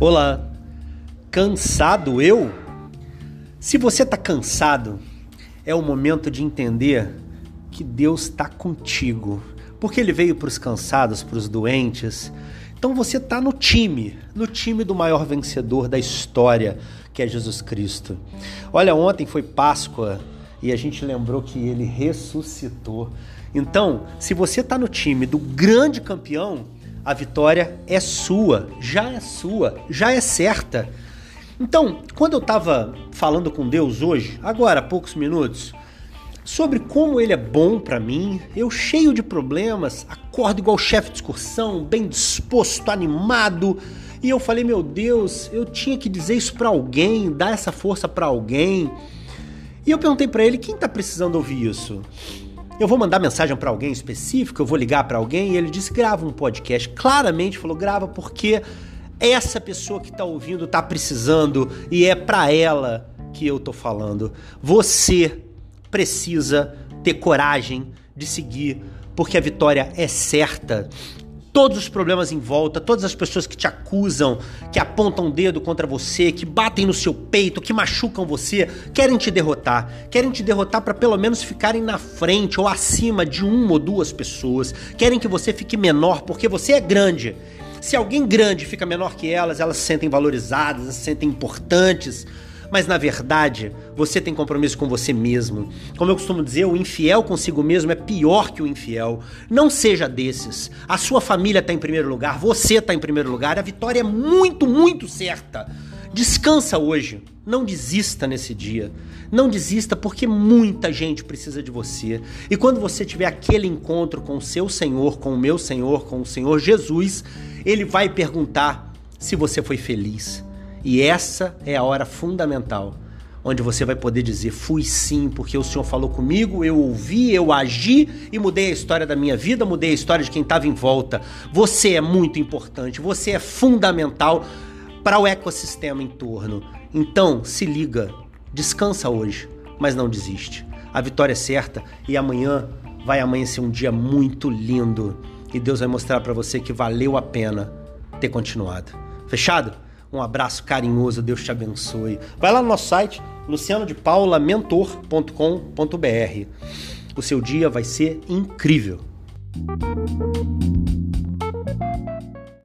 Olá, cansado eu? Se você está cansado, é o momento de entender que Deus está contigo, porque Ele veio para os cansados, para os doentes. Então você está no time, no time do maior vencedor da história, que é Jesus Cristo. Olha, ontem foi Páscoa e a gente lembrou que Ele ressuscitou. Então, se você está no time do grande campeão, a vitória é sua, já é sua, já é certa. Então, quando eu estava falando com Deus hoje, agora há poucos minutos, sobre como ele é bom para mim, eu cheio de problemas, acordo igual chefe de excursão, bem disposto, animado, e eu falei, meu Deus, eu tinha que dizer isso para alguém, dar essa força para alguém. E eu perguntei para ele, quem tá precisando ouvir isso? Eu vou mandar mensagem para alguém específico, eu vou ligar para alguém e ele disse: grava um podcast. Claramente falou: grava porque essa pessoa que está ouvindo está precisando e é para ela que eu tô falando. Você precisa ter coragem de seguir, porque a vitória é certa todos os problemas em volta, todas as pessoas que te acusam, que apontam o dedo contra você, que batem no seu peito, que machucam você, querem te derrotar. Querem te derrotar para pelo menos ficarem na frente ou acima de uma ou duas pessoas. Querem que você fique menor porque você é grande. Se alguém grande fica menor que elas, elas se sentem valorizadas, se sentem importantes mas na verdade você tem compromisso com você mesmo. Como eu costumo dizer, o infiel consigo mesmo é pior que o infiel. Não seja desses. A sua família está em primeiro lugar, você está em primeiro lugar, a vitória é muito, muito certa. Descansa hoje, não desista nesse dia. Não desista porque muita gente precisa de você. E quando você tiver aquele encontro com o seu Senhor, com o meu Senhor, com o Senhor Jesus, ele vai perguntar se você foi feliz. E essa é a hora fundamental, onde você vai poder dizer: fui sim, porque o Senhor falou comigo, eu ouvi, eu agi e mudei a história da minha vida, mudei a história de quem estava em volta. Você é muito importante, você é fundamental para o ecossistema em torno. Então, se liga, descansa hoje, mas não desiste. A vitória é certa e amanhã vai amanhecer um dia muito lindo e Deus vai mostrar para você que valeu a pena ter continuado. Fechado? Um abraço carinhoso, Deus te abençoe. Vai lá no nosso site, lucianodepaulamentor.com.br. O seu dia vai ser incrível.